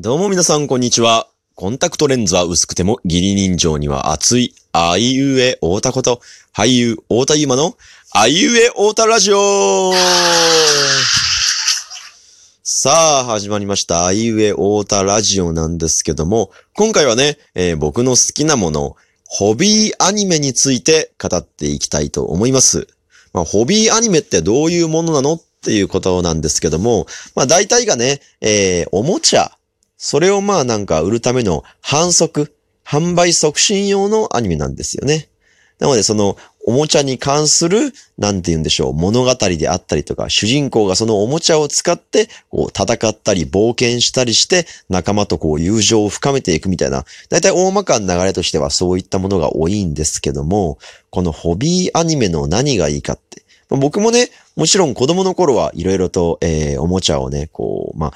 どうも皆さんこんにちは。コンタクトレンズは薄くても義理人情には熱い、あいうえ太田こと、俳優太田ゆまの、あいうえ太田ラジオさあ、始まりました。あいうえ太田ラジオなんですけども、今回はね、えー、僕の好きなもの、ホビーアニメについて語っていきたいと思います。まあ、ホビーアニメってどういうものなの？っていうことなんですけども、まあ大体がね、えー、おもちゃそれをまあなんか売るための反則、販売促進用のアニメなんですよね。なのでそのおもちゃに関する、なんて言うんでしょう、物語であったりとか、主人公がそのおもちゃを使って、こう戦ったり冒険したりして、仲間とこう友情を深めていくみたいな、だいたい大まかな流れとしてはそういったものが多いんですけども、このホビーアニメの何がいいかって、僕もね、もちろん子供の頃はいろいろと、えー、おもちゃをね、こう、まあ、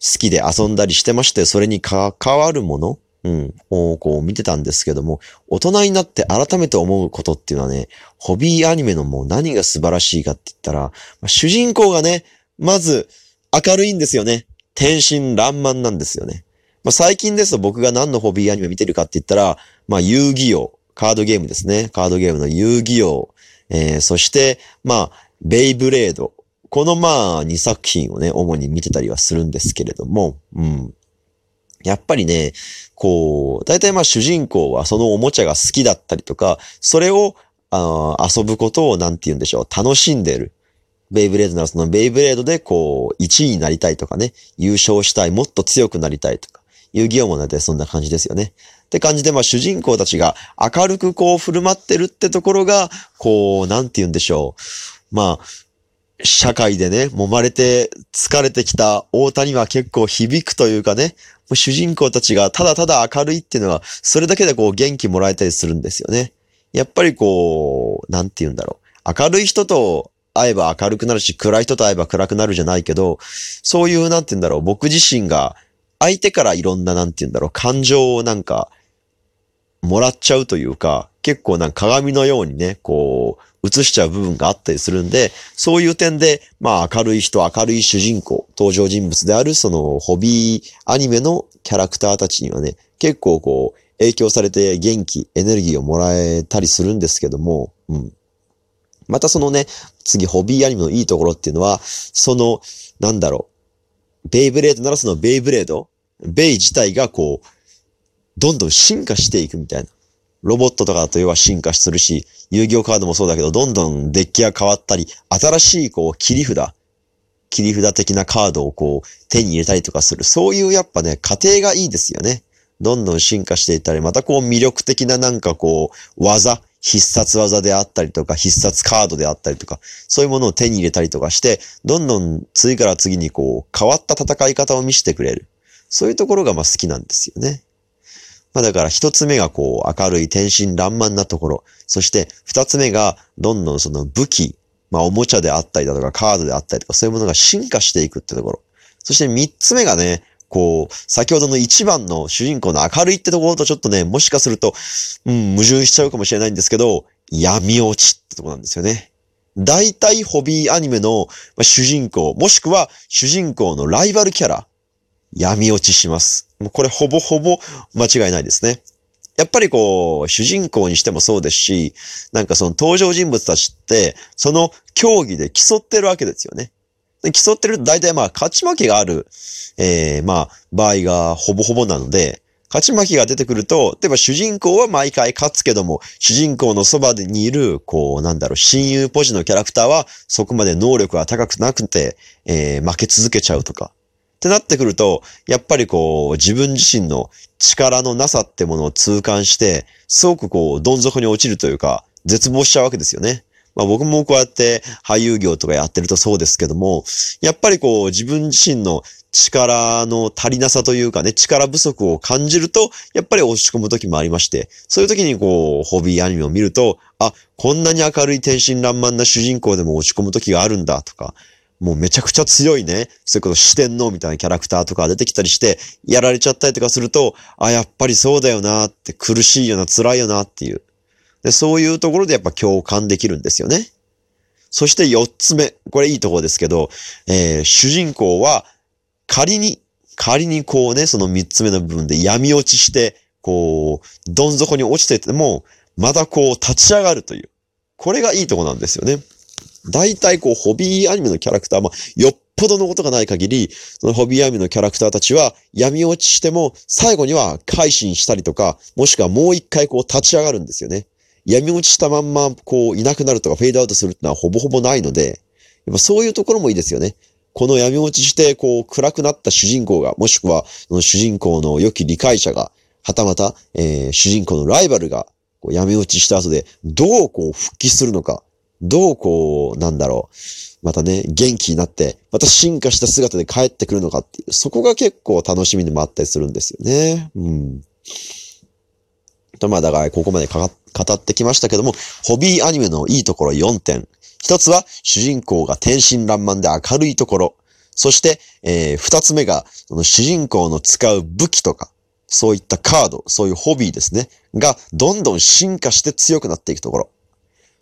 好きで遊んだりしてまして、それに関わるもの、うん、をこう見てたんですけども、大人になって改めて思うことっていうのはね、ホビーアニメのもう何が素晴らしいかって言ったら、主人公がね、まず明るいんですよね。天真爛漫なんですよね。まあ、最近ですと僕が何のホビーアニメ見てるかって言ったら、まあ、遊戯王、カードゲームですね。カードゲームの遊戯王、えー、そして、まあ、ベイブレード、このまあ2作品をね、主に見てたりはするんですけれども、うん。やっぱりね、こう、大体まあ主人公はそのおもちゃが好きだったりとか、それをあ遊ぶことをなんて言うんでしょう、楽しんでる。ベイブレードならそのベイブレードでこう、1位になりたいとかね、優勝したい、もっと強くなりたいとか、遊戯王もなてそんな感じですよね。って感じで、まあ主人公たちが明るくこう振る舞ってるってところが、こう、なんて言うんでしょう。まあ、社会でね、揉まれて疲れてきた大谷は結構響くというかね、主人公たちがただただ明るいっていうのは、それだけでこう元気もらえたりするんですよね。やっぱりこう、なんて言うんだろう。明るい人と会えば明るくなるし、暗い人と会えば暗くなるじゃないけど、そういう、なんて言うんだろう。僕自身が相手からいろんな、なんて言うんだろう。感情をなんか、もらっちゃうというか、結構なんか鏡のようにね、こう、映しちゃう部分があったりするんで、そういう点で、まあ明るい人、明るい主人公、登場人物であるそのホビーアニメのキャラクターたちにはね、結構こう、影響されて元気、エネルギーをもらえたりするんですけども、うん。またそのね、次、ホビーアニメのいいところっていうのは、その、なんだろう、ベイブレードならそのベイブレード、ベイ自体がこう、どんどん進化していくみたいな。ロボットとかだと要は進化するし、遊戯王カードもそうだけど、どんどんデッキが変わったり、新しいこう切り札、切り札的なカードをこう手に入れたりとかする。そういうやっぱね、過程がいいですよね。どんどん進化していったり、またこう魅力的ななんかこう、技、必殺技であったりとか、必殺カードであったりとか、そういうものを手に入れたりとかして、どんどん次から次にこう、変わった戦い方を見せてくれる。そういうところがまあ好きなんですよね。まあだから一つ目がこう明るい天真爛漫なところ。そして二つ目がどんどんその武器、まあおもちゃであったりだとかカードであったりとかそういうものが進化していくってところ。そして三つ目がね、こう、先ほどの一番の主人公の明るいってところとちょっとね、もしかすると、うん、矛盾しちゃうかもしれないんですけど、闇落ちってとこなんですよね。大体ホビーアニメの主人公、もしくは主人公のライバルキャラ、闇落ちします。もうこれほぼほぼ間違いないですね。やっぱりこう、主人公にしてもそうですし、なんかその登場人物たちって、その競技で競ってるわけですよね。で競ってると大体まあ勝ち負けがある、えー、まあ場合がほぼほぼなので、勝ち負けが出てくると、例えば主人公は毎回勝つけども、主人公のそばにいる、こう、なんだろう、親友ポジのキャラクターは、そこまで能力が高くなくて、えー、負け続けちゃうとか。ってなってくると、やっぱりこう、自分自身の力のなさってものを痛感して、すごくこう、どん底に落ちるというか、絶望しちゃうわけですよね。まあ僕もこうやって俳優業とかやってるとそうですけども、やっぱりこう、自分自身の力の足りなさというかね、力不足を感じると、やっぱり落ち込む時もありまして、そういう時にこう、ホビーアニメを見ると、あ、こんなに明るい天真爛漫な主人公でも落ち込む時があるんだとか、もうめちゃくちゃ強いね、そういうこと四天王みたいなキャラクターとか出てきたりして、やられちゃったりとかすると、あ、やっぱりそうだよなって、苦しいよな、辛いよなっていう。で、そういうところでやっぱ共感できるんですよね。そして四つ目。これいいところですけど、えー、主人公は仮に仮にこうね、その三つ目の部分で闇落ちして、こう、どん底に落ちてても、またこう立ち上がるという。これがいいとこなんですよね。大体こう、ホビーアニメのキャラクター、まあ、よっぽどのことがない限り、そのホビーアニメのキャラクターたちは闇落ちしても、最後には改心したりとか、もしくはもう一回こう立ち上がるんですよね。闇落ちしたまんま、こう、いなくなるとかフェードアウトするってのはほぼほぼないので、やっぱそういうところもいいですよね。この闇落ちして、こう、暗くなった主人公が、もしくは、その主人公の良き理解者が、はたまた、えー主人公のライバルが、こう闇落ちした後で、どうこう復帰するのか、どうこう、なんだろう、またね、元気になって、また進化した姿で帰ってくるのかっていう、そこが結構楽しみでもあったりするんですよね。うん。と、まあだからここまでかか語ってきましたけども、ホビーアニメのいいところ4点。一つは主人公が天真爛漫で明るいところ。そして、えー二つ目が、その主人公の使う武器とか、そういったカード、そういうホビーですね。が、どんどん進化して強くなっていくところ。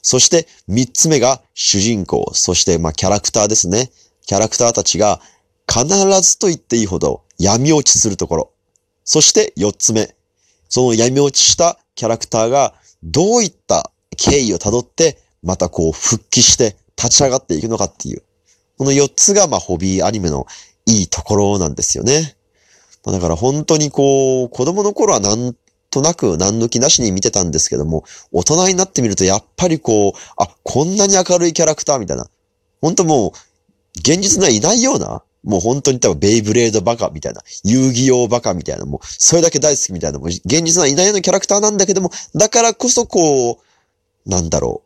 そして、三つ目が主人公、そして、まあ、キャラクターですね。キャラクターたちが、必ずと言っていいほど闇落ちするところ。そして、四つ目。その闇落ちしたキャラクターが、どういった経緯をたどって、またこう、復帰して立ち上がっていくのかっていう。この四つが、まあ、ホビーアニメのいいところなんですよね。だから本当にこう、子供の頃はなんとなく何抜きなしに見てたんですけども、大人になってみるとやっぱりこう、あ、こんなに明るいキャラクターみたいな。本当もう、現実にはいないような、もう本当に多分ベイブレードバカみたいな、遊戯王バカみたいな、もうそれだけ大好きみたいな、もう現実にはいないようなキャラクターなんだけども、だからこそこう、なんだろ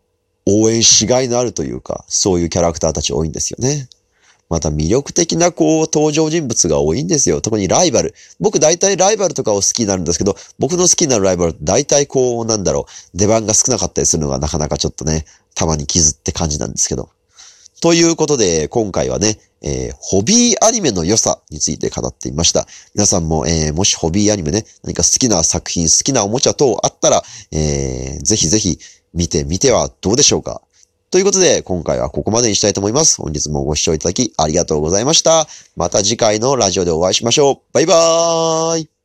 う、応援しがいのあるというか、そういうキャラクターたち多いんですよね。また魅力的なこう登場人物が多いんですよ。特にライバル。僕大体ライバルとかを好きになるんですけど、僕の好きになるライバル大体こうなんだろう、出番が少なかったりするのがなかなかちょっとね、たまに傷って感じなんですけど。ということで、今回はね、えーホビーアニメの良さについて語ってみました。皆さんも、えーもしホビーアニメね、何か好きな作品、好きなおもちゃ等あったら、えーぜひぜひ見てみてはどうでしょうか。ということで、今回はここまでにしたいと思います。本日もご視聴いただきありがとうございました。また次回のラジオでお会いしましょう。バイバーイ